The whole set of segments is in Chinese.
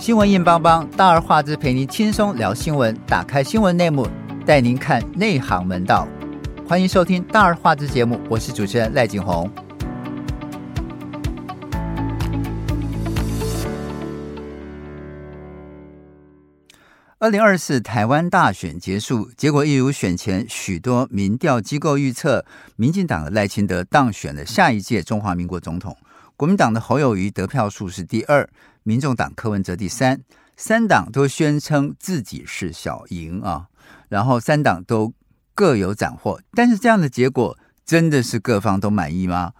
新闻硬邦邦，大而化之，陪您轻松聊新闻。打开新闻内幕，带您看内行门道。欢迎收听大而化之节目，我是主持人赖景红。二零二四台湾大选结束，结果一如选前许多民调机构预测，民进党的赖清德当选了下一届中华民国总统。国民党的侯友宜得票数是第二，民众党柯文哲第三，三党都宣称自己是小赢啊，然后三党都各有斩获，但是这样的结果真的是各方都满意吗？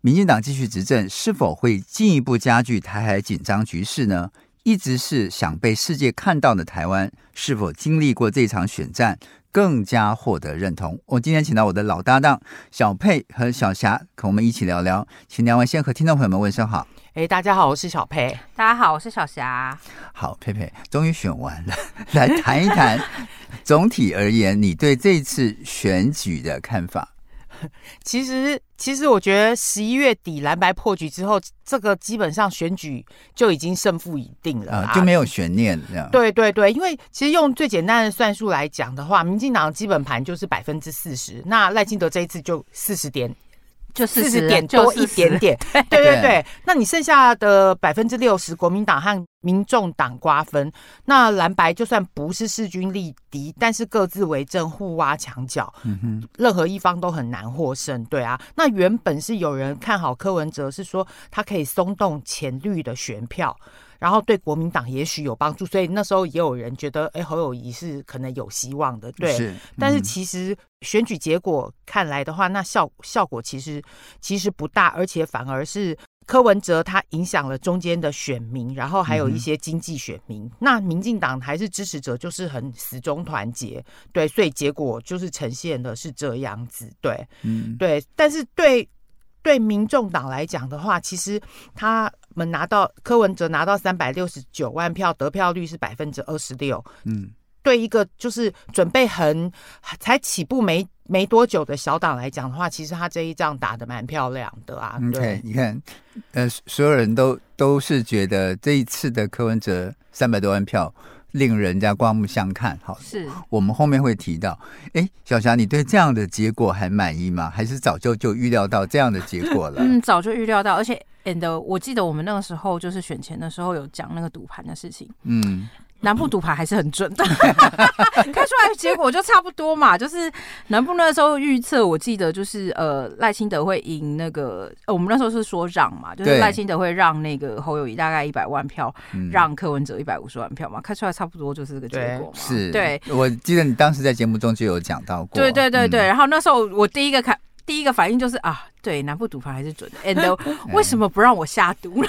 民进党继续执政，是否会进一步加剧台海紧张局势呢？一直是想被世界看到的台湾，是否经历过这场选战，更加获得认同？我今天请到我的老搭档小佩和小霞，和我们一起聊聊。请两位先和听众朋友们问声好。哎，大家好，我是小佩。大家好，我是小霞。好，佩佩终于选完了，来谈一谈总体而言，你对这次选举的看法。其实，其实我觉得十一月底蓝白破局之后，这个基本上选举就已经胜负已定了，啊、就没有悬念这样。对对对，因为其实用最简单的算术来讲的话，民进党的基本盘就是百分之四十，那赖清德这一次就四十点。就四十点多一点点，对对对，对。那你剩下的百分之六十，国民党和民众党瓜分，那蓝白就算不是势均力敌，但是各自为政，互挖墙角，嗯哼，任何一方都很难获胜。对啊，那原本是有人看好柯文哲，是说他可以松动浅绿的选票。然后对国民党也许有帮助，所以那时候也有人觉得，哎，侯友谊是可能有希望的，对。是，嗯、但是其实选举结果看来的话，那效效果其实其实不大，而且反而是柯文哲他影响了中间的选民，然后还有一些经济选民。嗯、那民进党还是支持者，就是很死忠团结，对，所以结果就是呈现的是这样子，对，嗯，对。但是对对民众党来讲的话，其实他。我们拿到柯文哲拿到三百六十九万票，得票率是百分之二十六。嗯，对一个就是准备很才起步没没多久的小党来讲的话，其实他这一仗打的蛮漂亮的啊。对，okay, 你看，呃，所有人都都是觉得这一次的柯文哲三百多万票。令人家刮目相看，好，是我们后面会提到。哎，小霞，你对这样的结果还满意吗？还是早就就预料到这样的结果了？嗯，早就预料到，而且，and 我记得我们那个时候就是选前的时候有讲那个赌盘的事情。嗯。南部赌牌还是很准的，开出来结果就差不多嘛。就是南部那时候预测，我记得就是呃赖清德会赢那个，呃我们那时候是说让嘛，就是赖清德会让那个侯友谊大概一百万票，让柯文哲一百五十万票嘛，开出来差不多就是这个结果嘛。是，对，我记得你当时在节目中就有讲到过。对对对对，然后那时候我第一个看。第一个反应就是啊，对，南部赌盘还是准的。And 为什么不让我下毒 呢？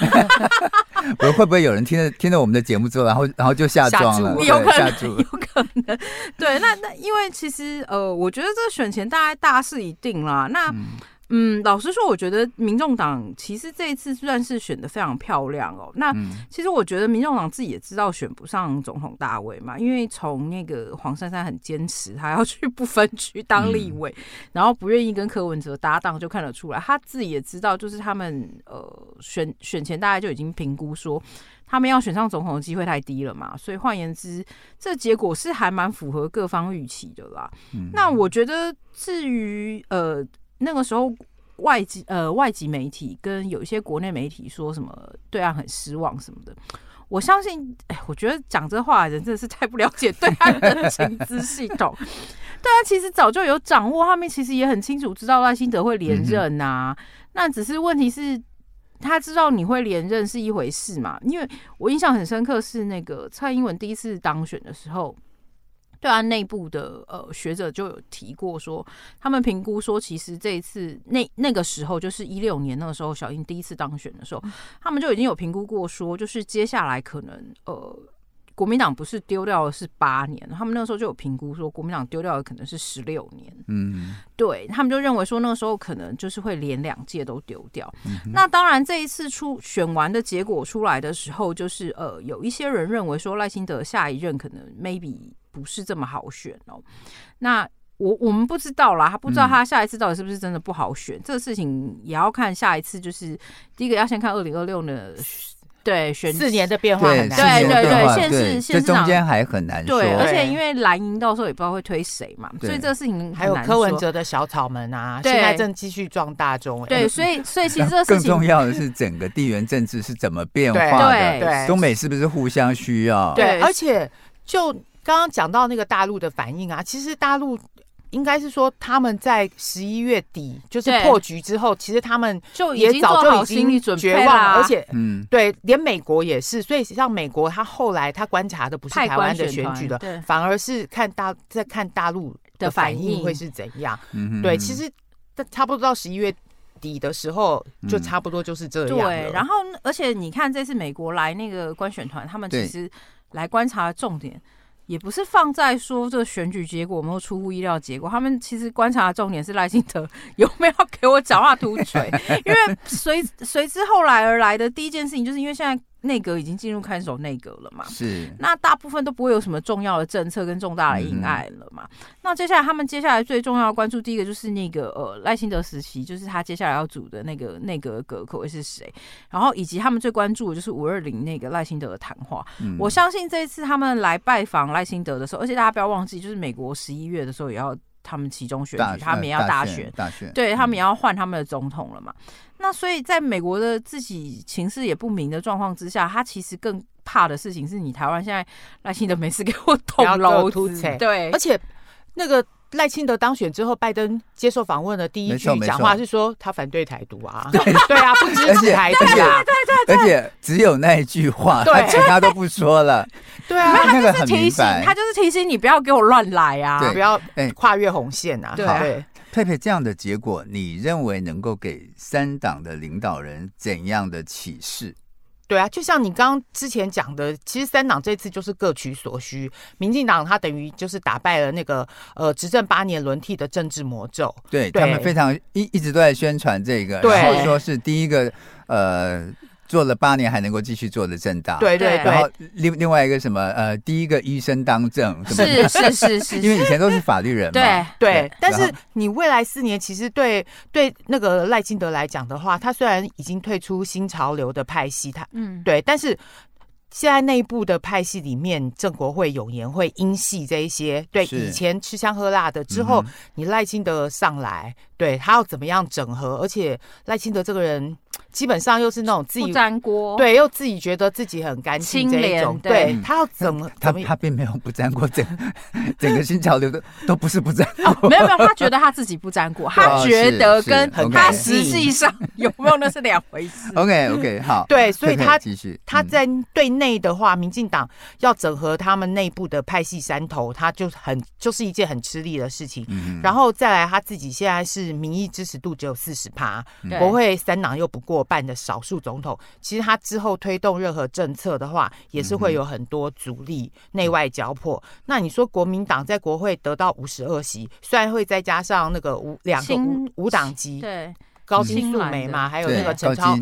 不会不会有人听了听了我们的节目之后，然后然后就下庄了？有可能，有可能。对，那那因为其实呃，我觉得这个选前大概大势已定啦。那。嗯嗯，老实说，我觉得民众党其实这一次算是选的非常漂亮哦。那其实我觉得民众党自己也知道选不上总统大位嘛，因为从那个黄珊珊很坚持她要去不分区当立委，然后不愿意跟柯文哲搭档，就看得出来他自己也知道，就是他们呃选选前大家就已经评估说他们要选上总统的机会太低了嘛，所以换言之，这结果是还蛮符合各方预期的啦。那我觉得至于呃。那个时候，外籍呃外籍媒体跟有一些国内媒体说什么对岸很失望什么的，我相信，哎，我觉得讲这话的人真的是太不了解 对岸的情资系统。对啊，其实早就有掌握，他们其实也很清楚知道赖清德会连任呐、那只是问题是，他知道你会连任是一回事嘛？因为我印象很深刻是那个蔡英文第一次当选的时候。对啊，内部的呃学者就有提过说，他们评估说，其实这一次那那个时候就是一六年那个时候，小英第一次当选的时候，他们就已经有评估过说，就是接下来可能呃国民党不是丢掉的是八年，他们那个时候就有评估说，国民党丢掉的可能是十六年。嗯，对他们就认为说，那个时候可能就是会连两届都丢掉。嗯、那当然，这一次出选完的结果出来的时候，就是呃有一些人认为说，赖清德下一任可能 maybe。不是这么好选哦，那我我们不知道啦，他不知道他下一次到底是不是真的不好选，嗯、这个事情也要看下一次，就是第一个要先看二零二六的对，选四年的变化很难，对对对，现市现市这中间还很难说。对，而且因为蓝营到时候也不知道会推谁嘛，所以这个事情还有柯文哲的小草们啊，现在正继续壮大中。对，所以所以其实这更重要的是整个地缘政治是怎么变化的，对，中美是不是互相需要？对，而且就刚刚讲到那个大陆的反应啊，其实大陆。应该是说他们在十一月底就是破局之后，其实他们就也早就已经绝望了，而且，嗯，对，连美国也是。所以像美国，他后来他观察的不是台湾的选举的，反而是看大在看大陆的反应会是怎样。对，其实差不多到十一月底的时候，就差不多就是这样。对，然后而且你看这次美国来那个观选团，他们其实来观察的重点。也不是放在说这个选举结果有没有出乎意料结果，他们其实观察的重点是赖清德有没有给我讲话突嘴，因为随随之后来而来的第一件事情，就是因为现在。内阁已经进入看守内阁了嘛？是。那大部分都不会有什么重要的政策跟重大的议案了嘛？嗯、那接下来他们接下来最重要的关注，第一个就是那个呃赖清德时期，就是他接下来要组的那个内阁阁口会是谁？然后以及他们最关注的就是五二零那个赖清德的谈话。嗯、我相信这一次他们来拜访赖清德的时候，而且大家不要忘记，就是美国十一月的时候也要他们其中选举，他们也要大选，大选，对他们也要换他们的总统了嘛？那所以，在美国的自己情势也不明的状况之下，他其实更怕的事情是你台湾现在赖清德没事给我 捅娄子，对，而且那个赖清德当选之后，拜登接受访问的第一句讲话是说他反对台独啊，对。对啊，不支持台独啊，对对对，而且只有那一句话，他 其他都不说了，对啊，他就是提醒，他就是提醒你不要给我乱来啊，不要跨越红线啊，对。佩佩，这样的结果，你认为能够给三党的领导人怎样的启示？对啊，就像你刚刚之前讲的，其实三党这次就是各取所需。民进党他等于就是打败了那个呃执政八年轮替的政治魔咒，对，对他们非常一一直都在宣传这个，对然后说是第一个呃。做了八年还能够继续做的正大，对对对。然后另另外一个什么呃，第一个医生当政，是是是是，因为以前都是法律人嘛，对对。但是你未来四年其实对对那个赖清德来讲的话，他虽然已经退出新潮流的派系，他嗯对，但是现在内部的派系里面，郑国会、永延会、英系这一些，对以前吃香喝辣的，之后你赖清德上来，对他要怎么样整合？而且赖清德这个人。基本上又是那种自己不沾锅，对，又自己觉得自己很干净这一种，对。他要怎么？他他并没有不粘锅，整 整个新潮流的都不是不粘锅，没有没有，他觉得他自己不粘锅，他觉得跟他实际上有没有那是两回事。OK OK 好，对，所以他继续。他在对内的话，民进党要整合他们内部的派系山头，他就很就是一件很吃力的事情。然后再来他自己现在是民意支持度只有四十趴，国会三党又不过。办的少数总统，其实他之后推动任何政策的话，也是会有很多阻力，内外交迫。那你说国民党在国会得到五十二席，虽然会再加上那个五两个五五党籍，对高金素梅嘛，还有那个陈超，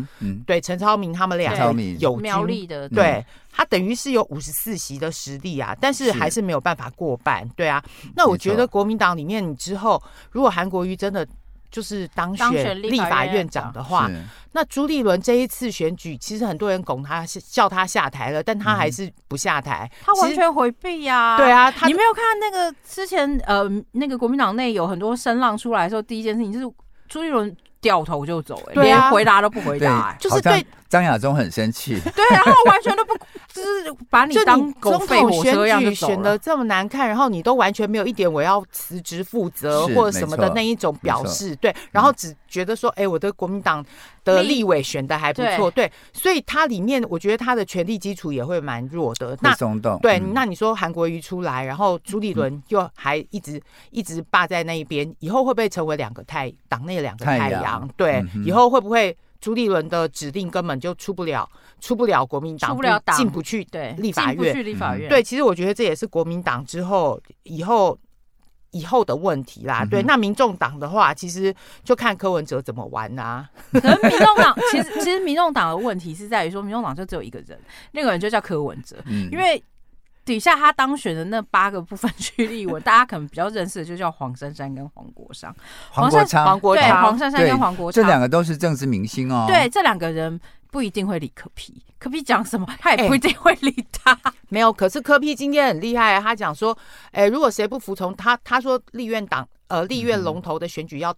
对陈超明他们俩有苗栗的，对他等于是有五十四席的实力啊，但是还是没有办法过半，对啊。那我觉得国民党里面，你之后如果韩国瑜真的就是当选立法院长的话。那朱立伦这一次选举，其实很多人拱他，叫他下台了，但他还是不下台，他完全回避呀。对啊，你没有看那个之前呃，那个国民党内有很多声浪出来的时候，第一件事情就是朱立伦掉头就走，哎，连回答都不回答，就是对张亚中很生气。对，然后完全都不，就是把你当狗吠火车一样就走了。选的这么难看，然后你都完全没有一点我要辞职负责或者什么的那一种表示，对，然后只觉得说，哎，我的国民党。的立委选的还不错，对，所以它里面我觉得它的权力基础也会蛮弱的。那对，那你说韩国瑜出来，然后朱立伦又还一直一直霸在那一边，以后会不会成为两个太党内两个太阳？对，以后会不会朱立伦的指令根本就出不了，出不了国民党，出不了党，进不去对立法院，去立法院。对，其实我觉得这也是国民党之后以后。以后的问题啦，对，那民众党的话，其实就看柯文哲怎么玩啊。可能民众党其实其实民众党的问题是在于说，民众党就只有一个人，那个人就叫柯文哲，因为。底下他当选的那八个部分 区立委，大家可能比较认识的就叫黄珊珊跟黄国昌。黄国昌，黄国昌，对，黄珊珊跟黄国昌，这两个都是政治明星哦。对，这两个人不一定会理柯批柯批讲什么，他也不一定会理他。欸、没有，可是柯批今天很厉害，他讲说，哎、欸，如果谁不服从他，他说立院党呃立院龙头的选举要。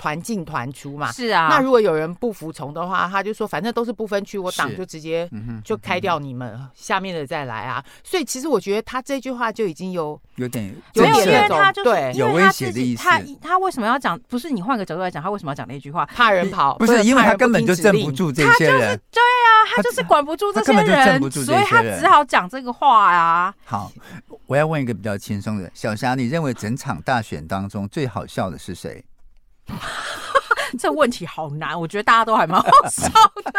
团进团出嘛，是啊。那如果有人不服从的话，他就说反正都是不分区，我党就直接就开掉你们，下面的再来啊。所以其实我觉得他这句话就已经有有点有点，因为他就是对有威胁的意思。他他为什么要讲？不是你换个角度来讲，他为什么要讲那句话？怕人跑？不是，因为他根本就镇不住这些人。对啊，他就是管不住这些人，所以他只好讲这个话啊。好，我要问一个比较轻松的，小霞，你认为整场大选当中最好笑的是谁？这问题好难，我觉得大家都还蛮好 笑的。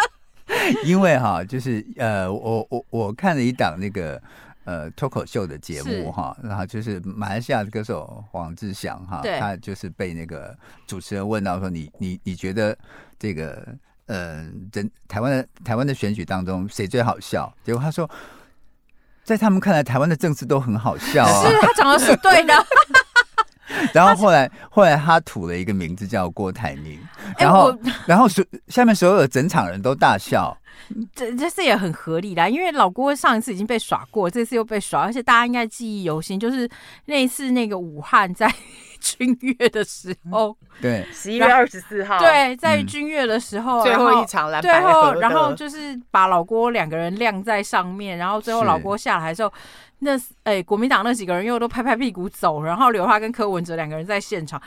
因为哈，就是呃，我我我看了一档那个呃脱口秀的节目哈，然后就是马来西亚的歌手黄志祥哈，他就是被那个主持人问到说，你你你觉得这个呃，整台湾的台湾的选举当中谁最好笑？结果他说，在他们看来，台湾的政治都很好笑啊。是他讲的是对的。然后后来后来他吐了一个名字叫郭台铭，然后、欸、然后所下面所有的整场人都大笑，这这次也很合理啦，因为老郭上一次已经被耍过，这次又被耍，而且大家应该记忆犹新，就是那一次那个武汉在 君悦的时候，对，十一月二十四号，对，在君悦的时候、嗯、最后一场蓝白最后然后就是把老郭两个人晾在上面，然后最后老郭下来的时候。那哎、欸，国民党那几个人又都拍拍屁股走，然后留他跟柯文哲两个人在现场，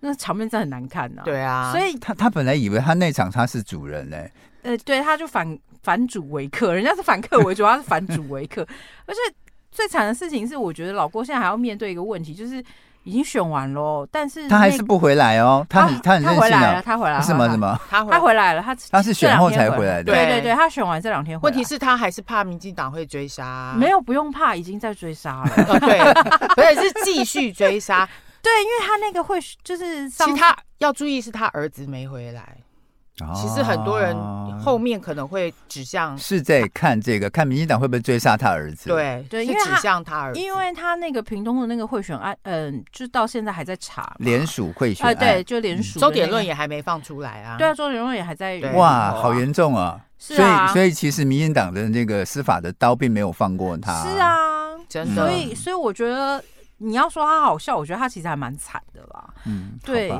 那场面真的很难看呐、啊。对啊，所以他他本来以为他那场他是主人呢、欸。呃，对，他就反反主为客，人家是反客为主，他是反主为客。而且最惨的事情是，我觉得老郭现在还要面对一个问题，就是。已经选完喽，但是、他还是不回来哦。他很他很任性、啊、他回来了，他回来了。什么什么？他他回来了。他他是选后才回来的。对对对，他选完这两天回来。问题是，他还是怕民进党会追杀。没有，不用怕，已经在追杀了。哦、对，而且是继续追杀。对，因为他那个会就是，其实他要注意，是他儿子没回来。其实很多人后面可能会指向是在看这个，看民进党会不会追杀他儿子？对对，因为指向他儿子，因为他那个屏东的那个贿选案，嗯，就到现在还在查联署贿选案，对，就联署周点论也还没放出来啊。对啊，周点论也还在。哇，好严重啊！所以，所以其实民进党的那个司法的刀并没有放过他。是啊，真的。所以，所以我觉得你要说他好笑，我觉得他其实还蛮惨的啦。嗯，对。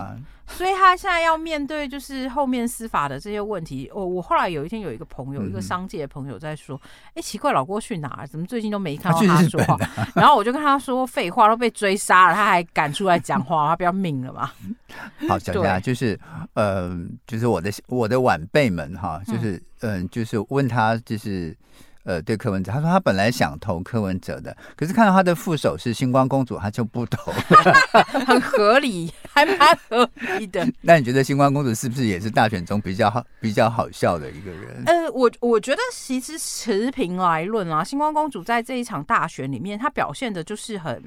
所以他现在要面对就是后面司法的这些问题。我我后来有一天有一个朋友，一个商界的朋友在说：“哎，奇怪，老郭去哪儿？怎么最近都没看到他说话？” 然后我就跟他说：“废话，都被追杀了，他还敢出来讲话？他不要命了吗？” 好，小佳就是呃，就是我的我的晚辈们哈，就是嗯，就是问他就是。呃，对柯文哲，他说他本来想投柯文哲的，可是看到他的副手是星光公主，他就不投了，很合理，还蛮合理的。那你觉得星光公主是不是也是大选中比较好、比较好笑的一个人？呃，我我觉得其实持平来论啊，星光公主在这一场大选里面，她表现的就是很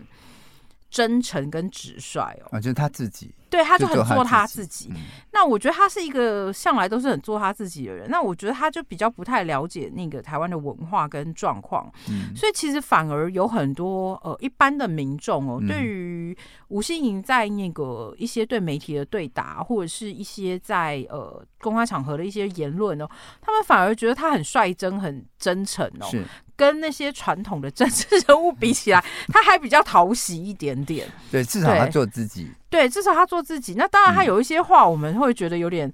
真诚跟直率哦，啊，就是他自己。对，他就很做他自己。嗯、那我觉得他是一个向来都是很做他自己的人。那我觉得他就比较不太了解那个台湾的文化跟状况。嗯，所以其实反而有很多呃一般的民众哦，对于吴欣盈在那个一些对媒体的对答，或者是一些在呃公开场合的一些言论哦，他们反而觉得他很率真、很真诚哦。跟那些传统的政治 人物比起来，他还比较讨喜一点点。对，至少他做自己。对，至少他做自己。那当然，他有一些话我们会觉得有点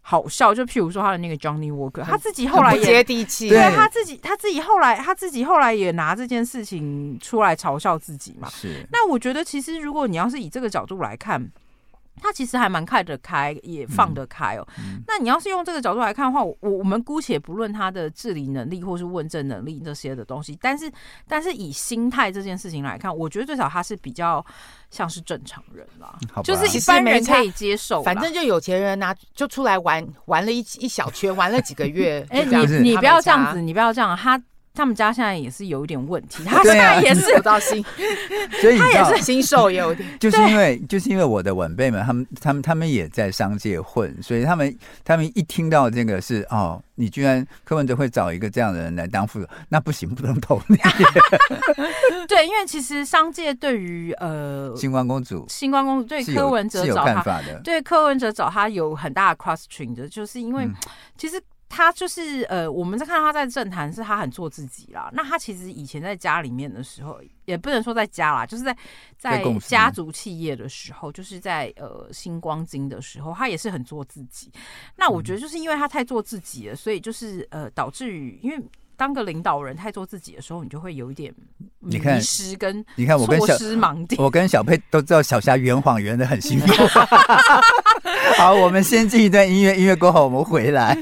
好笑，嗯、就譬如说他的那个 Johnny Walker，他自己后来也接地气。对，他自己，他自己后来，他自己后来也拿这件事情出来嘲笑自己嘛。是。那我觉得，其实如果你要是以这个角度来看。他其实还蛮看得开，也放得开哦。那你要是用这个角度来看的话，我我们姑且不论他的治理能力或是问政能力这些的东西，但是但是以心态这件事情来看，我觉得最少他是比较像是正常人啦，就是一般人可以接受。反正就有钱人拿、啊、就出来玩玩了一一小圈，玩了几个月。哎、欸，你你不要这样子，你不要这样，他他们家现在也是有一点问题，他现在也是有到新，所以他也是新手也有点，就是因为 就是因为我的晚辈们，他们他们他们也在商界混，所以他们他们一听到这个是哦，你居然柯文哲会找一个这样的人来当副手，那不行，不能投你。对，因为其实商界对于呃，星光公主，星光公主对柯文哲找他，对柯文哲找他有很大的 question 的，就是因为、嗯、其实。他就是呃，我们在看到他在政坛是他很做自己啦。那他其实以前在家里面的时候，也不能说在家啦，就是在在家族企业的时候，就是在呃星光金的时候，他也是很做自己。那我觉得就是因为他太做自己了，所以就是呃导致于，因为当个领导人太做自己的时候，你就会有一点迷失跟你看我跟小盲点。我跟小佩都知道小霞圆谎圆的很辛苦。好，我们先进一段音乐，音乐过后我们回来。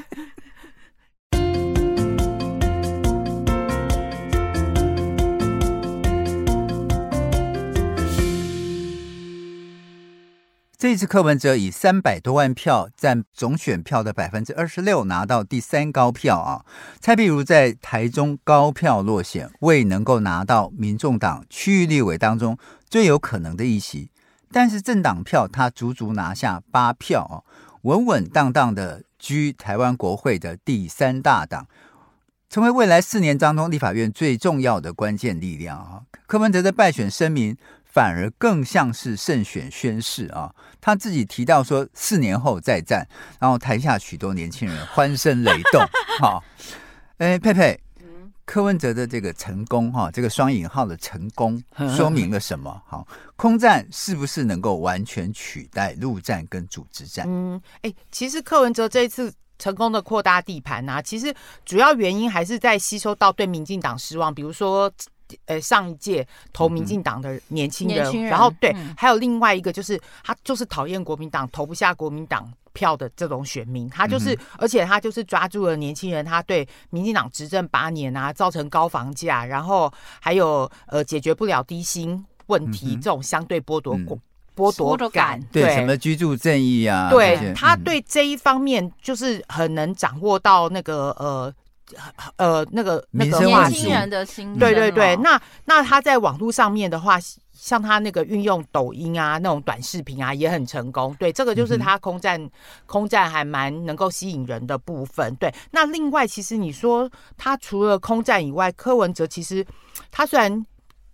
这次柯文哲以三百多万票占总选票的百分之二十六，拿到第三高票啊。蔡壁如在台中高票落选，未能够拿到民众党区域立委当中最有可能的一席，但是政党票他足足拿下八票啊，稳稳当当的居台湾国会的第三大党，成为未来四年当中立法院最重要的关键力量啊。柯文哲的败选声明。反而更像是胜选宣誓啊！他自己提到说，四年后再战，然后台下许多年轻人欢声雷动。好，哎，佩佩，柯文哲的这个成功哈，这个双引号的成功，说明了什么？好，空战是不是能够完全取代陆战跟组织战？嗯，哎，其实柯文哲这一次成功的扩大地盘啊，其实主要原因还是在吸收到对民进党失望，比如说。呃，上一届投民进党的年轻人，嗯、人然后对，嗯、还有另外一个就是他就是讨厌国民党，投不下国民党票的这种选民，他就是，嗯、而且他就是抓住了年轻人，他对民进党执政八年啊，造成高房价，然后还有呃解决不了低薪问题，嗯、这种相对剥夺国剥夺感，对，对。什么居住正义啊，对，他对这一方面就是很能掌握到那个呃。呃，那个那个年轻人的心，对对对，那那他在网络上面的话，像他那个运用抖音啊，那种短视频啊，也很成功。对，这个就是他空战、嗯、空战还蛮能够吸引人的部分。对，那另外其实你说他除了空战以外，柯文哲其实他虽然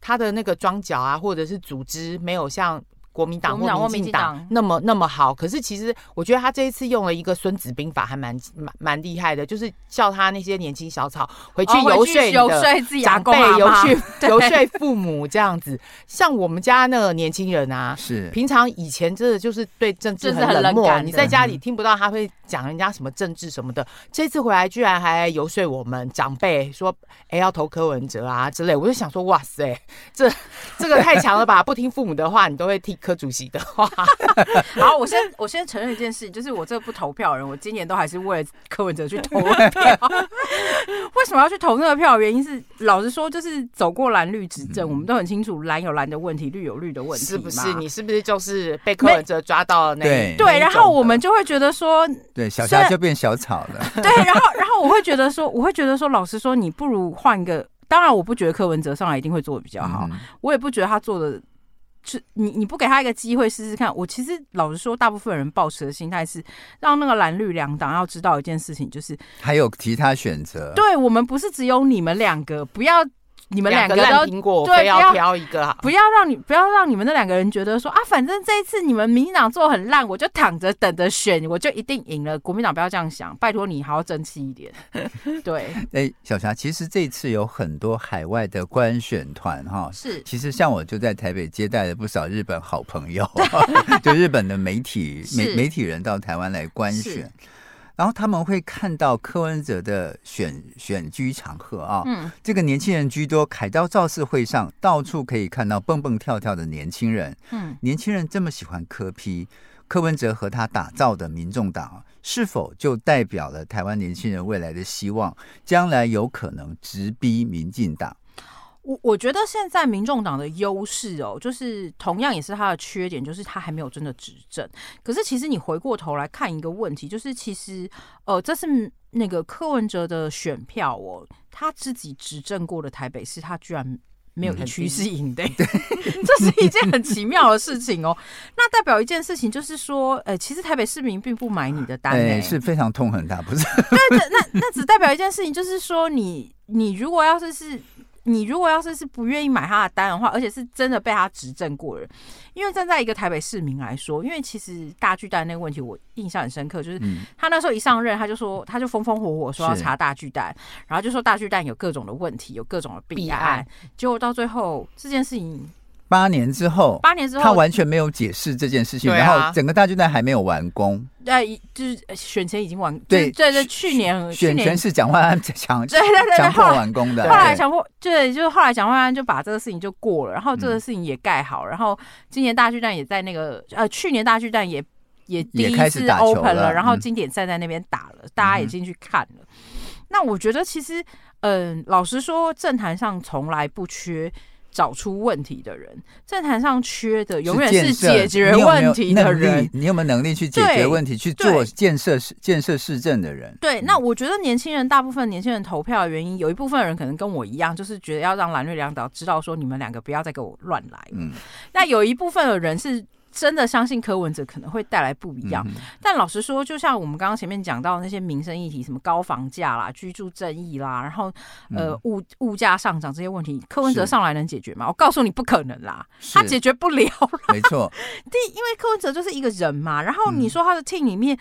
他的那个装脚啊，或者是组织没有像。国民党或民进党那么那么好，可是其实我觉得他这一次用了一个孙子兵法，还蛮蛮蛮厉害的，就是叫他那些年轻小草回去游说游说自己长辈，游说 游说父母这样子。像我们家那个年轻人啊，是平常以前真的就是对政治很冷漠，你在家里听不到他会讲人家什么政治什么的。这次回来居然还游说我们长辈说，哎，要投柯文哲啊之类，我就想说，哇塞，这 这个太强了吧！不听父母的话，你都会听。柯主席的话，好，我先我先承认一件事，就是我这个不投票的人，我今年都还是为了柯文哲去投了票。为什么要去投那个票？原因是老实说，就是走过蓝绿执政，嗯、我们都很清楚蓝有蓝的问题，绿有绿的问题，是不是？你是不是就是被柯文哲抓到了那？对对，然后我们就会觉得说，对，小霞就变小草了。对，然后然后我会觉得说，我会觉得说，老实说，你不如换一个。当然，我不觉得柯文哲上来一定会做的比较好，嗯、我也不觉得他做的。是你，你不给他一个机会试试看。我其实老实说，大部分人抱持的心态是让那个蓝绿两党要知道一件事情，就是还有其他选择。对，我们不是只有你们两个，不要。你们两个烂苹果，对，要挑一个，不要让你不要让你们那两个人觉得说啊，反正这一次你们民进党做很烂，我就躺着等着选，我就一定赢了。国民党不要这样想，拜托你好好争气一点。对，哎、欸，小霞，其实这次有很多海外的官选团哈，是，其实像我就在台北接待了不少日本好朋友，就日本的媒体媒媒体人到台湾来观选。然后他们会看到柯文哲的选选举场合啊，嗯，这个年轻人居多，凯道造势会上到处可以看到蹦蹦跳跳的年轻人，嗯，年轻人这么喜欢柯 P，柯文哲和他打造的民众党，是否就代表了台湾年轻人未来的希望，将来有可能直逼民进党？我我觉得现在民众党的优势哦，就是同样也是他的缺点，就是他还没有真的执政。可是其实你回过头来看一个问题，就是其实呃，这是那个柯文哲的选票哦，他自己执政过的台北市，他居然。没有一区是赢的，对，这是一件很奇妙的事情哦。那代表一件事情，就是说，呃，其实台北市民并不买你的单，哎，是非常痛恨他，不是？对，那那只代表一件事情，就是说，你你如果要是是。你如果要是是不愿意买他的单的话，而且是真的被他执政过人，因为站在一个台北市民来说，因为其实大巨蛋那个问题我印象很深刻，就是他那时候一上任，他就说他就风风火火说要查大巨蛋，然后就说大巨蛋有各种的问题，有各种的弊案，结果到最后这件事情。八年之后，八年之后，他完全没有解释这件事情，啊、然后整个大巨蛋还没有完工。对，就是选前已经完，对对对，去年选前是蒋万安强对对对强迫完工的，后来强迫对，就是后来蒋万安就把这个事情就过了，然后这个事情也盖好，然后今年大巨蛋也在那个呃，去年大巨蛋也也第一次 open 了，然后经典赛在那边打了，大家也进去看了。那我觉得其实，嗯，老实说，政坛上从来不缺。找出问题的人，政坛上缺的永远是解决问题的人。你有没有能力去解决问题、去做建设、建设市政的人？对，那我觉得年轻人，大部分年轻人投票的原因，有一部分人可能跟我一样，就是觉得要让蓝绿两党知道说，你们两个不要再给我乱来。嗯，那有一部分的人是。真的相信柯文哲可能会带来不一样，嗯、但老实说，就像我们刚刚前面讲到那些民生议题，什么高房价啦、居住正义啦，然后呃物物价上涨这些问题，柯文哲上来能解决吗？我告诉你不可能啦，他解决不了。没错，第因为柯文哲就是一个人嘛，然后你说他的 team 里面，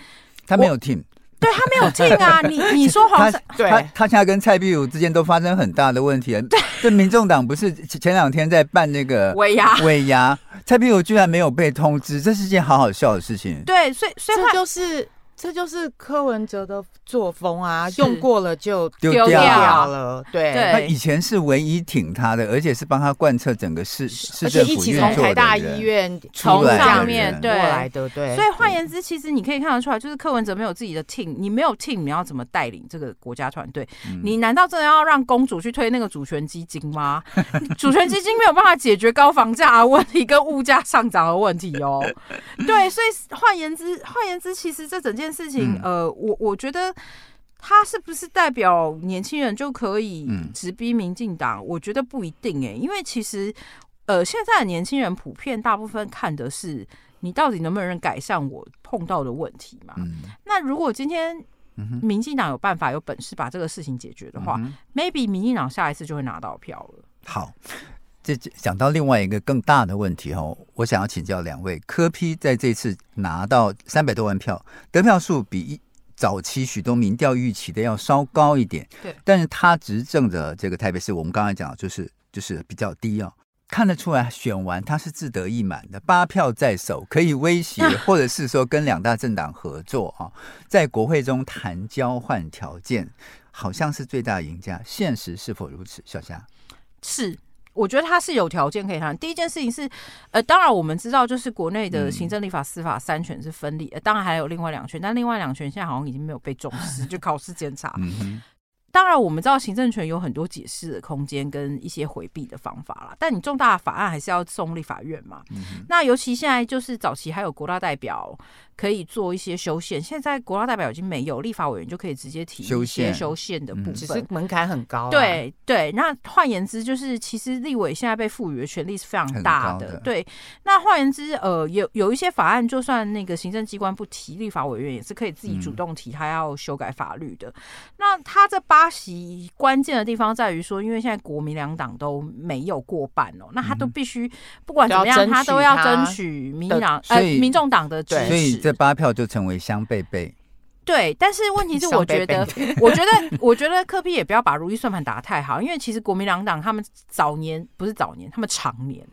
他没有 team。对他没有进啊，你 你说黄他对他他现在跟蔡壁如之间都发生很大的问题。对，这民众党不是前两天在办那个尾牙，尾牙，蔡壁如居然没有被通知，这是件好好笑的事情。对，所以所以这就是这就是柯文哲的。作风啊，用过了就丢掉了。对，他以前是唯一挺他的，而且是帮他贯彻整个市市政府运作的人。从台大医院从上面对过来的，对。所以换言之，其实你可以看得出来，就是柯文哲没有自己的 team，你没有 team，你要怎么带领这个国家团队？你难道真的要让公主去推那个主权基金吗？主权基金没有办法解决高房价的问题跟物价上涨的问题哦。对，所以换言之，换言之，其实这整件事情，呃，我我觉得。他是不是代表年轻人就可以直逼民进党？嗯、我觉得不一定诶、欸，因为其实呃，现在的年轻人普遍大部分看的是你到底能不能改善我碰到的问题嘛。嗯、那如果今天民进党有办法、有本事把这个事情解决的话、嗯、，maybe 民进党下一次就会拿到票了。好，这讲到另外一个更大的问题哦，我想要请教两位，柯批在这次拿到三百多万票，得票数比一。早期许多民调预期的要稍高一点，对，但是他执政的这个台北市，我们刚才讲就是就是比较低哦，看得出来选完他是自得意满的，八票在手，可以威胁或者是说跟两大政党合作啊，在国会中谈交换条件，好像是最大赢家，现实是否如此？小霞是。我觉得他是有条件可以谈。第一件事情是，呃，当然我们知道，就是国内的行政、立法、司法三权是分立，呃，当然还有另外两权，但另外两权现在好像已经没有被重视，就考试检查。当然，我们知道行政权有很多解释的空间跟一些回避的方法啦，但你重大的法案还是要送立法院嘛。嗯、那尤其现在就是早期还有国大代表可以做一些修宪，现在国大代表已经没有，立法委员就可以直接提一些修宪的部分，只是门槛很高。对对，那换言之就是，其实立委现在被赋予的权力是非常大的。的对，那换言之，呃，有有一些法案，就算那个行政机关不提，立法委员也是可以自己主动提，他要修改法律的。嗯、那他这八。席关键的地方在于说，因为现在国民两党都没有过半哦，那他都必须不管怎么样，他都要争取民进党呃民众党的支持，所以这八票就成为香贝贝。对，但是问题是，我觉得，我觉得，我觉得柯 P 也不要把如意算盘打得太好，因为其实国民两党他们早年不是早年，他们常年。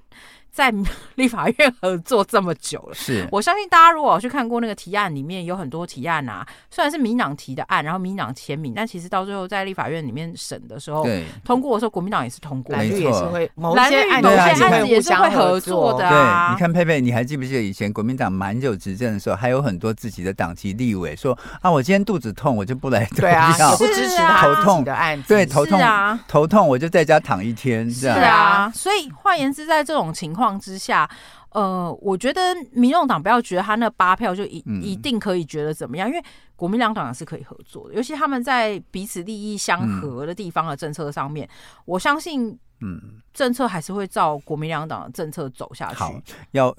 在 立法院合作这么久了，是我相信大家如果有去看过那个提案，里面有很多提案啊，虽然是民党提的案，然后民党签名，但其实到最后在立法院里面审的时候，对通过的时候，国民党也是通过，蓝绿也是会，蓝绿某些案子也是会合作的啊。对，你看佩佩，你还记不记得以前国民党蛮久执政的时候，还有很多自己的党籍立委说啊，我今天肚子痛，我就不来投票，对啊，不支持他头痛的案子，对头痛啊，头痛我就在家躺一天，是啊。所以换言之，在这种情况。况之下，呃，我觉得民众党不要觉得他那八票就一、嗯、一定可以觉得怎么样，因为国民两党是可以合作的，尤其他们在彼此利益相合的地方的政策上面，嗯、我相信，嗯，政策还是会照国民两党的政策走下去。好，要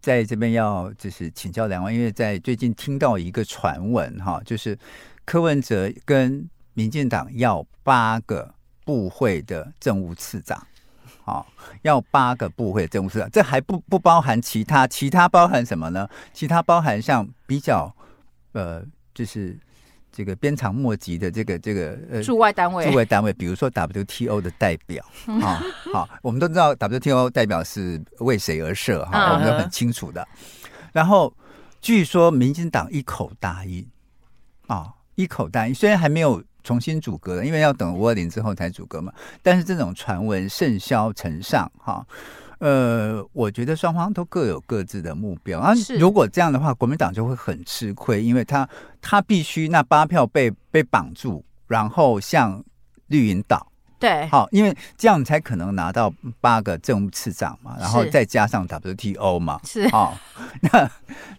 在这边要就是请教两位，因为在最近听到一个传闻哈，就是柯文哲跟民进党要八个部会的政务次长。好，要八个部会政务次长，这还不不包含其他，其他包含什么呢？其他包含像比较呃，就是这个鞭长莫及的这个这个呃驻外单位，驻外单位，比如说 WTO 的代表 啊，好，我们都知道 WTO 代表是为谁而设哈，我们都很清楚的。然后据说民进党一口答应啊，一口答应，虽然还没有。重新组阁，因为要等五二零之后才组阁嘛。但是这种传闻甚嚣尘上，哈，呃，我觉得双方都各有各自的目标啊。如果这样的话，国民党就会很吃亏，因为他他必须那八票被被绑住，然后向绿营倒。对，好，因为这样才可能拿到八个政务次长嘛，然后再加上 WTO 嘛。是啊，那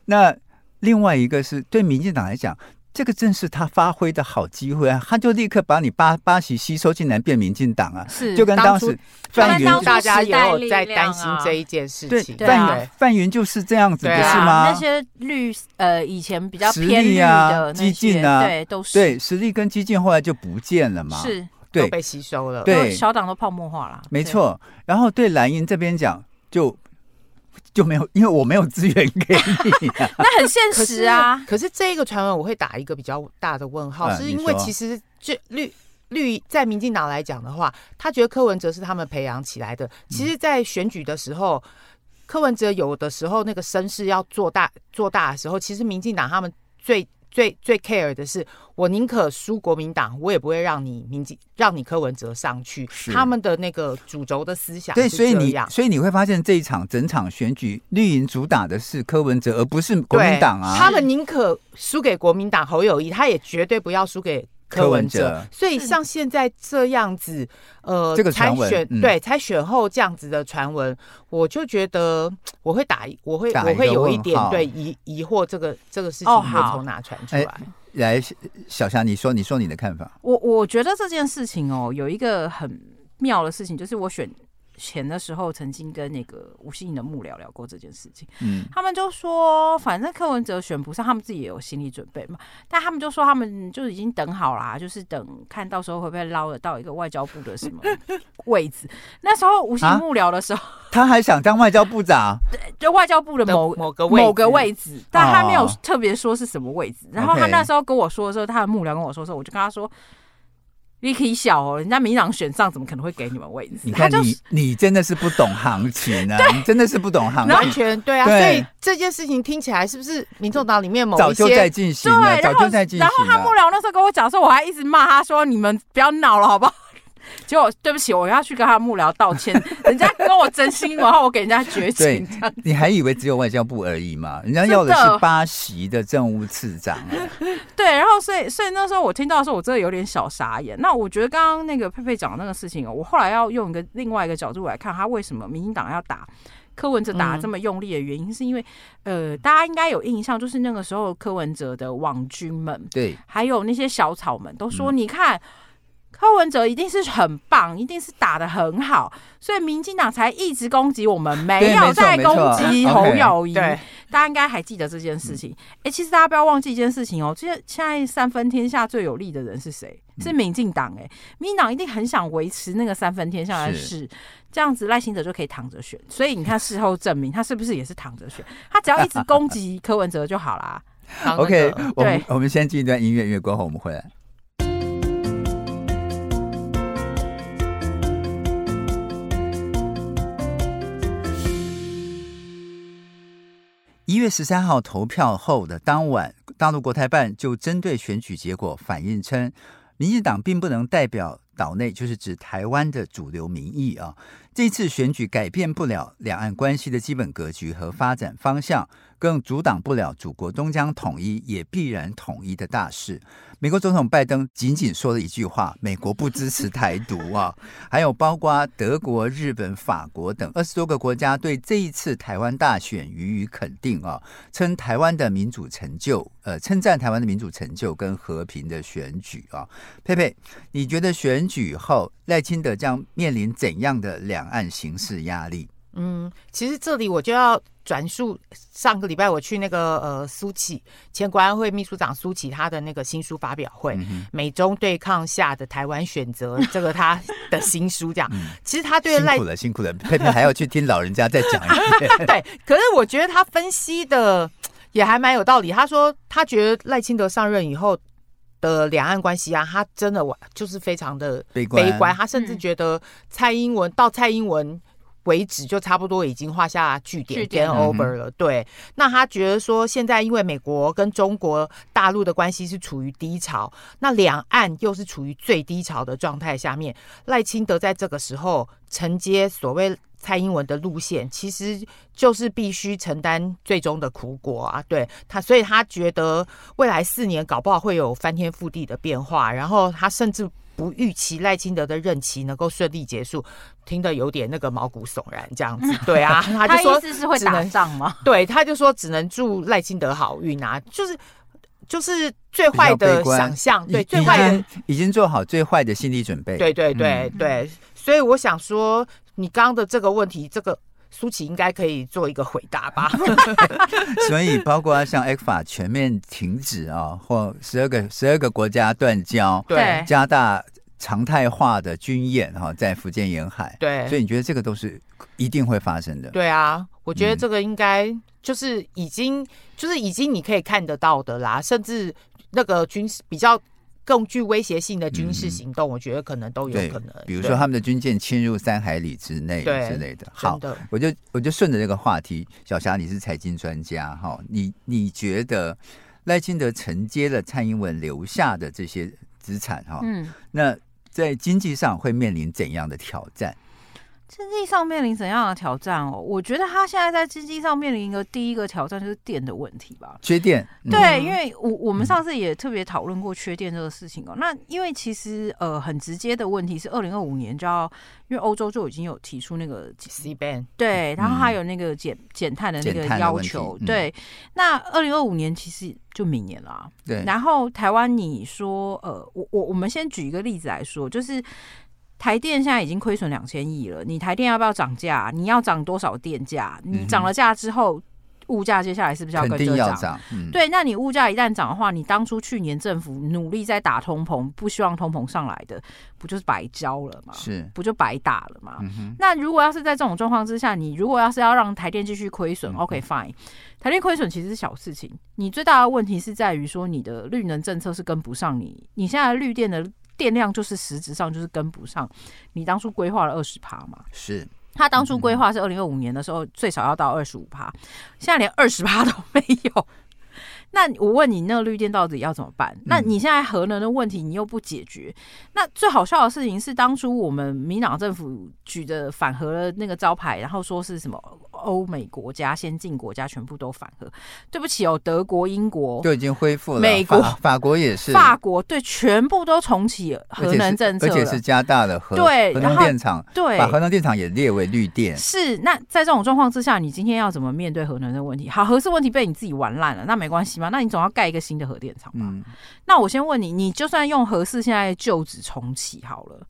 那另外一个是对民进党来讲。这个正是他发挥的好机会啊！他就立刻把你八八席吸收进来，变民进党啊！是，就跟当时范云，大家也有在担心这一件事情。对，范云范云就是这样子，不是吗？那些绿呃以前比较偏绿的激进啊，对，都是对实力跟激进后来就不见了嘛，是，对被吸收了，对，小党都泡沫化了，没错。然后对蓝营这边讲就。就没有，因为我没有资源给你，那很现实啊。可是这个传闻我会打一个比较大的问号，是因为其实就绿绿在民进党来讲的话，他觉得柯文哲是他们培养起来的。其实，在选举的时候，柯文哲有的时候那个声势要做大做大的时候，其实民进党他们最。最最 care 的是，我宁可输国民党，我也不会让你民进让你柯文哲上去。他们的那个主轴的思想，对，所以你所以你会发现这一场整场选举，绿营主打的是柯文哲，而不是国民党啊。他们宁可输给国民党侯友谊，他也绝对不要输给。柯文哲，所以像现在这样子，呃，这个才选对才选后这样子的传闻，我就觉得我会打，我会我会有一点对疑疑惑，这个这个事情会从哪传出来？来，小霞，你说你说你的看法。我我觉得这件事情哦，有一个很妙的事情，就是我选。前的时候，曾经跟那个吴欣颖的幕僚聊过这件事情。嗯，他们就说，反正柯文哲选不上，他们自己也有心理准备嘛。但他们就说，他们就已经等好啦，就是等看到时候会不会捞得到一个外交部的什么位置。那时候吴欣幕僚的时候，啊，他还想当外交部长，对，就外交部的某某个某个位置，但他没有特别说是什么位置。然后他那时候跟我说的时候，他的幕僚跟我说的时候，我就跟他说。Vicky 小哦，人家民党选上，怎么可能会给你们位置？你看你，你你真的是不懂行情啊！你真的是不懂行情，完全对啊！对，所以这件事情听起来是不是民众党里面某一些早就在进行了？对，早就在进行了。然后他幕僚那时候跟我讲说，我还一直骂他说：“你们不要闹了，好不好？” 结果对不起，我要去跟他幕僚道歉。人家跟我真心，然后我给人家绝情。你还以为只有外交部而已吗？人家要的是巴西的政务次长。对，然后所以所以那时候我听到的时候，我真的有点小傻眼。那我觉得刚刚那个佩佩讲的那个事情哦，我后来要用一个另外一个角度来看，他为什么民进党要打柯文哲打得这么用力的原因，是因为呃，大家应该有印象，就是那个时候柯文哲的网军们，对，还有那些小草们都说，你看。柯文哲一定是很棒，一定是打的很好，所以民进党才一直攻击我们，没有在攻击侯友宜。对，大家应该还记得这件事情。哎、嗯欸，其实大家不要忘记一件事情哦，现现在三分天下最有利的人是谁？是民进党。哎，民进党一定很想维持那个三分天下的事，这样子赖清德就可以躺着选。所以你看事后证明，他是不是也是躺着选？他只要一直攻击柯文哲就好啦。OK，我们我们先进一段音乐，音乐过后我们回来。一月十三号投票后的当晚，大陆国台办就针对选举结果反映称，民进党并不能代表岛内，就是指台湾的主流民意啊。这次选举改变不了两岸关系的基本格局和发展方向，更阻挡不了祖国终将统一也必然统一的大事。美国总统拜登仅仅说了一句话：“美国不支持台独啊。”还有包括德国、日本、法国等二十多个国家对这一次台湾大选予以肯定啊，称台湾的民主成就，呃，称赞台湾的民主成就跟和平的选举啊。佩佩，你觉得选举后赖清德将面临怎样的两岸形势压力？嗯，其实这里我就要转述上个礼拜我去那个呃苏启前国安会秘书长苏启他的那个新书发表会，嗯、美中对抗下的台湾选择，这个他的新书这样。嗯、其实他对赖辛苦了，辛苦了，佩佩还要去听老人家再讲一遍。对，可是我觉得他分析的也还蛮有道理。他说他觉得赖清德上任以后的两岸关系啊，他真的我就是非常的悲观，悲观他甚至觉得蔡英文、嗯、到蔡英文。为止就差不多已经画下句点，game over 了。对，那他觉得说，现在因为美国跟中国大陆的关系是处于低潮，那两岸又是处于最低潮的状态下面，赖清德在这个时候承接所谓蔡英文的路线，其实就是必须承担最终的苦果啊。对他，所以他觉得未来四年搞不好会有翻天覆地的变化，然后他甚至。不预期赖清德的任期能够顺利结束，听得有点那个毛骨悚然这样子。对啊，他就说他意思是会打仗吗？对，他就说只能祝赖清德好运啊，就是就是最坏的想象，对，最坏的已经做好最坏的心理准备。对对对对，所以我想说，你刚刚的这个问题，这个。苏起应该可以做一个回答吧。所以，包括像 ECFA 全面停止啊，或十二个十二个国家断交，对，加大常态化的军演哈，在福建沿海，对，所以你觉得这个都是一定会发生的？对啊，我觉得这个应该就是已经、嗯、就是已经你可以看得到的啦，甚至那个军事比较。更具威胁性的军事行动，嗯、我觉得可能都有可能。比如说他们的军舰侵入三海里之内之类的。好，我就我就顺着这个话题，小霞，你是财经专家哈，你你觉得赖清德承接了蔡英文留下的这些资产哈，嗯，那在经济上会面临怎样的挑战？经济上面临怎样的挑战哦？我觉得他现在在经济上面临一个第一个挑战就是电的问题吧，缺电。嗯、对，因为我我们上次也特别讨论过缺电这个事情哦。嗯、那因为其实呃很直接的问题是，二零二五年就要，因为欧洲就已经有提出那个 C ban，对，然后还有那个减减碳的那个要求，对。嗯、那二零二五年其实就明年了、啊，对。然后台湾，你说呃，我我我们先举一个例子来说，就是。台电现在已经亏损两千亿了，你台电要不要涨价？你要涨多少电价？你涨了价之后，物价接下来是不是要跟着涨？嗯、对，那你物价一旦涨的话，你当初去年政府努力在打通膨，不希望通膨上来的，不就是白交了吗？是，不就白打了吗？嗯、那如果要是在这种状况之下，你如果要是要让台电继续亏损、嗯、，OK fine，台电亏损其实是小事情，你最大的问题是在于说你的绿能政策是跟不上你，你现在绿电的。电量就是实质上就是跟不上你当初规划了二十趴嘛，是他当初规划是二零二五年的时候最少要到二十五趴，现在连二十趴都没有。那我问你，那个绿电到底要怎么办？那你现在核能的问题你又不解决，那最好笑的事情是当初我们民党政府举着反核的那个招牌，然后说是什么？欧美国家、先进国家全部都反核，对不起哦，德国、英国就已经恢复了，美国法、法国也是，法国对，全部都重启核能政策而，而且是加大了核对核能电厂，对，把核能电厂也列为绿电。是，那在这种状况之下，你今天要怎么面对核能的问题？好，核事问题被你自己玩烂了，那没关系嘛？那你总要盖一个新的核电厂吧？嗯，那我先问你，你就算用核四现在旧址重启好了。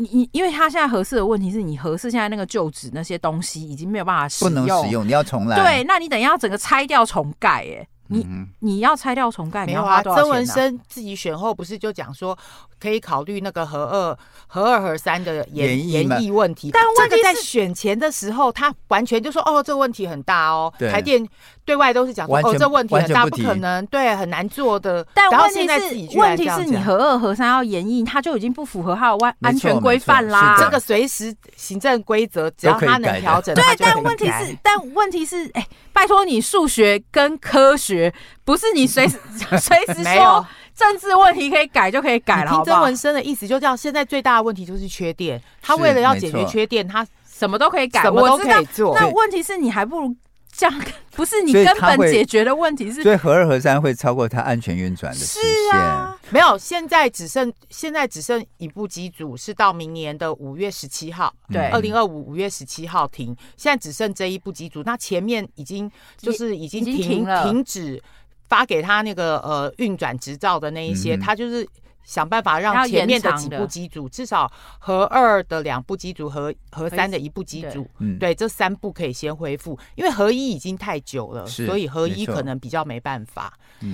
你你，因为他现在核四的问题是你核四现在那个旧址那些东西已经没有办法使用，不能使用，你要重来。对，那你等一下要整个拆掉重盖，哎，你、嗯、你要拆掉重盖，你要花多少钱、啊？曾文生自己选后不是就讲说可以考虑那个核二、核二、核三的延延役问题，但问题在选前的时候，他完全就说哦，这个问题很大哦，台电。对外都是讲说哦，这问题很大，不，不可能，对，很难做的。但问题是，问题是你核二、核三要延役，它就已经不符合它的安安全规范啦。这个随时行政规则，只要它能调整，对。但问题是，但问题是，哎，拜托你数学跟科学不是你随时 随时说。政治问题可以改就可以改了。听曾文生的意思就这样，现在最大的问题就是缺电，他为了要解决缺电，他什么都可以改，什么都可以做。那问题是你还不如。这样不是你根本解决的问题，是所以核二合三会超过它安全运转的时限。啊、没有，现在只剩现在只剩一部机组是到明年的五月十七号，对，二零二五五月十七号停。现在只剩这一部机组，那前面已经就是已经停已经停了停止发给他那个呃运转执照的那一些，他、嗯、就是。想办法让前面的几部机组，至少核二的两部机组和核三的一部机组，对，对，这三部可以先恢复，因为合一已经太久了，所以合一可能比较没办法。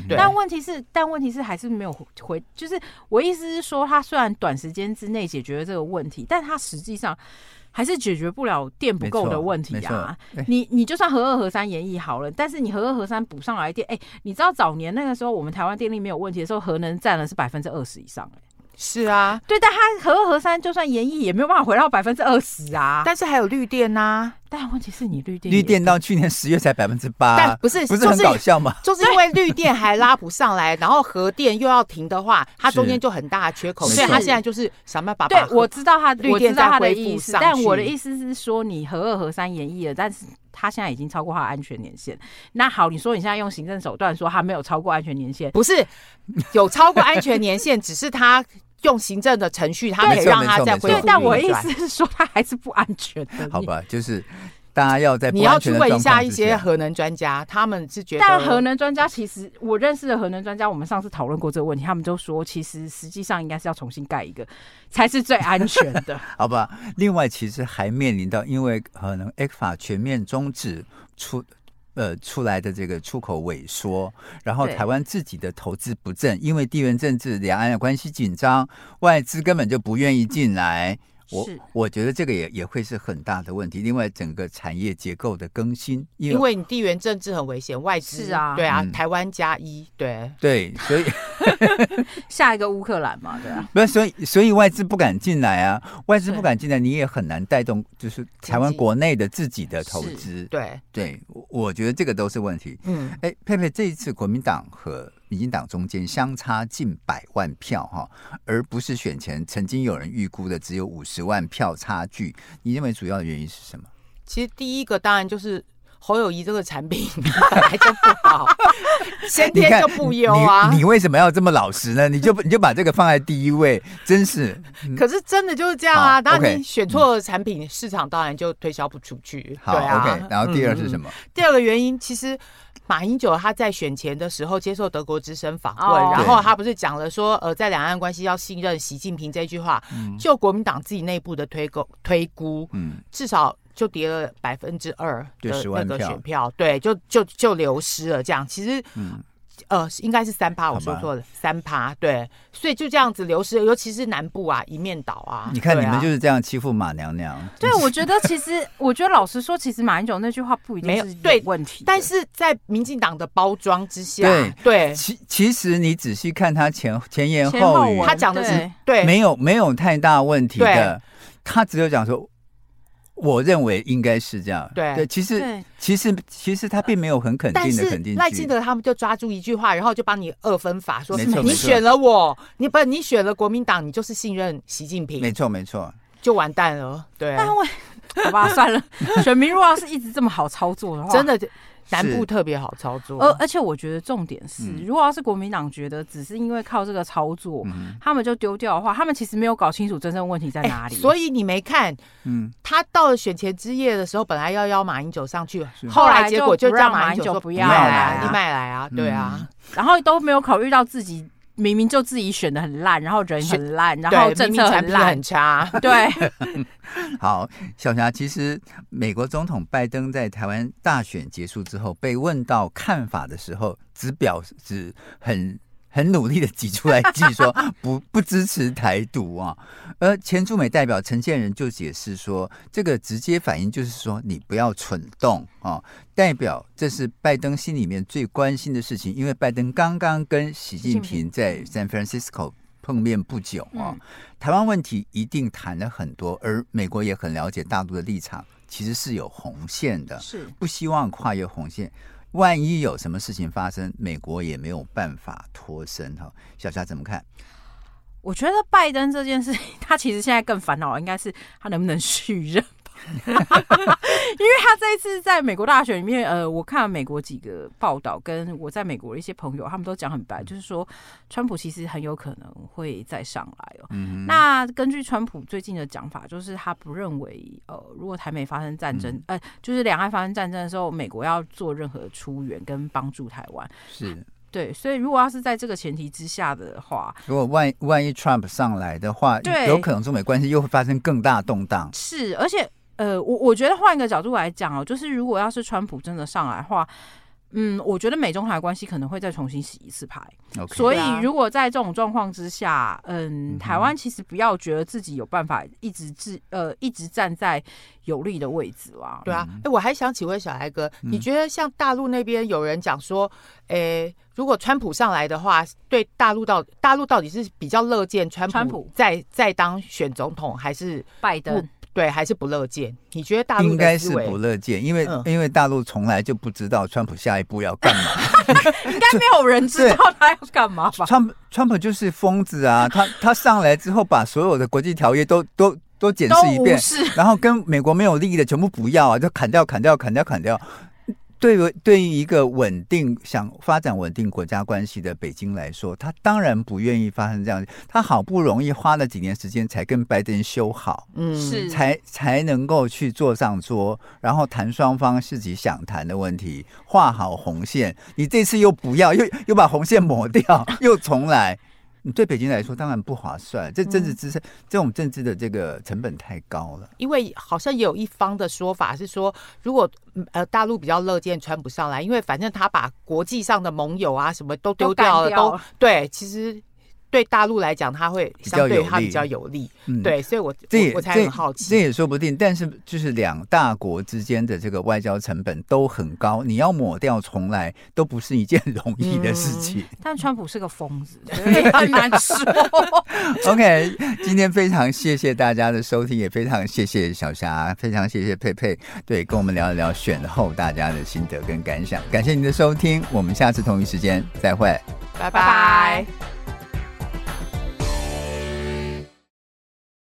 对，但问题是，但问题是还是没有回，就是我意思是说，他虽然短时间之内解决了这个问题，但他实际上。还是解决不了电不够的问题啊！你你就算核二核三延役好了，但是你核二核三补上来电，哎、欸，你知道早年那个时候我们台湾电力没有问题的时候，核能占了是百分之二十以上、欸，哎。是啊，对，但它核二核三就算延役也没有办法回到百分之二十啊。但是还有绿电呐、啊，但问题是你绿电绿电到去年十月才百分之八，但不是不是很搞笑吗？就是、就是因为绿电还拉不上来，然后核电又要停的话，它中间就很大的缺口，所以它现在就是想办法把。对，我知道它绿电在恢复上，但我的意思是说，你核二核三延役了，但是他现在已经超过他的安全年限。那好，你说你现在用行政手段说他没有超过安全年限，不是有超过安全年限，只是它。用行政的程序，他可以让他再恢复。但我的意思是说，他还是不安全的。好吧，就是大家要在你要去问一下一些核能专家，他们是觉得。但核能专家其实，我认识的核能专家，我们上次讨论过这个问题，他们都说，其实实际上应该是要重新盖一个，才是最安全的。好吧，另外其实还面临到，因为可能 ECFA 全面终止出。呃，出来的这个出口萎缩，然后台湾自己的投资不振，因为地缘政治、两岸的关系紧张，外资根本就不愿意进来。我我觉得这个也也会是很大的问题。另外，整个产业结构的更新，因为，因为你地缘政治很危险，外资啊，对啊，嗯、台湾加一，对。对，所以 下一个乌克兰嘛，对啊，不是，所以所以外资不敢进来啊，外资不敢进来，你也很难带动，就是台湾国内的自己的投资，对。对，我觉得这个都是问题。嗯，哎，佩佩，这一次国民党和民进党中间相差近百万票哈，而不是选前曾经有人预估的只有五十万票差距。你认为主要的原因是什么？其实第一个当然就是侯友谊这个产品本来就不好，先天就不优啊你你。你为什么要这么老实呢？你就你就把这个放在第一位，真是。可是真的就是这样啊！当然你选错了产品，市场当然就推销不出去。好对啊，OK。然后第二是什么？嗯、第二个原因其实。马英九他在选前的时候接受德国之声访问，oh, 然后他不是讲了说，呃，在两岸关系要信任习近平这句话，嗯、就国民党自己内部的推估推估，嗯，至少就跌了百分之二的那个选票，对，就就就流失了。这样其实，嗯。呃，应该是三趴，我说错了，三趴，对，所以就这样子流失，尤其是南部啊，一面倒啊。你看你们就是这样欺负马娘娘。对，我觉得其实，我觉得老实说，其实马英九那句话不一定是对问题，但是在民进党的包装之下，对对。其其实你仔细看他前前言后语，他讲的是对，没有没有太大问题的，他只有讲说。我认为应该是这样。对对，其实其实其实他并没有很肯定的肯定。赖清德他们就抓住一句话，然后就帮你二分法，说你选了我，你不你选了国民党，你就是信任习近平。没错没错，就完蛋了。对，好吧，算了。选民如果要是一直这么好操作的话，真的。南部特别好操作，而而且我觉得重点是，嗯、如果要是国民党觉得只是因为靠这个操作，嗯、他们就丢掉的话，他们其实没有搞清楚真正问题在哪里。欸、所以你没看，嗯，他到了选前之夜的时候，本来要邀马英九上去，后来结果就让马英九不要来，你买来啊，对啊，嗯、然后都没有考虑到自己。明明就自己选的很烂，然后人很烂，然后政策很烂很差。对，好，小霞，其实美国总统拜登在台湾大选结束之后被问到看法的时候，只表示很。很努力的挤出来，挤说 不不支持台独啊。而前驻美代表陈建仁就解释说，这个直接反应就是说你不要蠢动啊，代表这是拜登心里面最关心的事情，因为拜登刚刚跟习近平。在 San Francisco 碰面不久啊，台湾问题一定谈了很多，而美国也很了解大陆的立场，其实是有红线的，是。不希望跨越红线。万一有什么事情发生，美国也没有办法脱身哈。小夏怎么看？我觉得拜登这件事，他其实现在更烦恼应该是他能不能续任。因为他这一次在美国大选里面，呃，我看了美国几个报道，跟我在美国的一些朋友，他们都讲很白，就是说，川普其实很有可能会再上来哦。嗯、那根据川普最近的讲法，就是他不认为，呃，如果台美发生战争，嗯、呃，就是两岸发生战争的时候，美国要做任何出援跟帮助台湾。是对，所以如果要是在这个前提之下的话，如果万万一 Trump 上来的话，对，有可能中美关系又会发生更大动荡。是，而且。呃，我我觉得换一个角度来讲哦，就是如果要是川普真的上来的话，嗯，我觉得美中台关系可能会再重新洗一次牌。Okay. 所以如果在这种状况之下，嗯，台湾其实不要觉得自己有办法一直自呃一直站在有利的位置啦。对啊，哎、欸，我还想请问小孩哥，你觉得像大陆那边有人讲说，哎、欸，如果川普上来的话，对大陆到大陆到底是比较乐见川普在在当选总统，还是拜登？对，还是不乐见？你觉得大陆应该是不乐见，因为、嗯、因为大陆从来就不知道川普下一步要干嘛，应该没有人知道他要干嘛吧？川川普就是疯子啊！他他上来之后，把所有的国际条约都都都检视一遍，然后跟美国没有利益的全部不要啊，就砍掉砍掉砍掉砍掉。对于对于一个稳定想发展稳定国家关系的北京来说，他当然不愿意发生这样。他好不容易花了几年时间才跟拜登修好，嗯，是才才能够去坐上桌，然后谈双方自己想谈的问题，画好红线。你这次又不要，又又把红线抹掉，又重来。你对北京来说当然不划算，这政治支撑、嗯、这种政治的这个成本太高了。因为好像也有一方的说法是说，如果呃大陆比较乐见川普上来，因为反正他把国际上的盟友啊什么都丢掉了，都，都对，其实。对大陆来讲，它会相对他比较有利，嗯，对，所以我这也我，我才很好奇，这也说不定。但是就是两大国之间的这个外交成本都很高，你要抹掉重来都不是一件容易的事情。嗯、但川普是个疯子，很难说。OK，今天非常谢谢大家的收听，也非常谢谢小霞，非常谢谢佩佩，对，跟我们聊一聊选后大家的心得跟感想。感谢您的收听，我们下次同一时间再会，拜拜。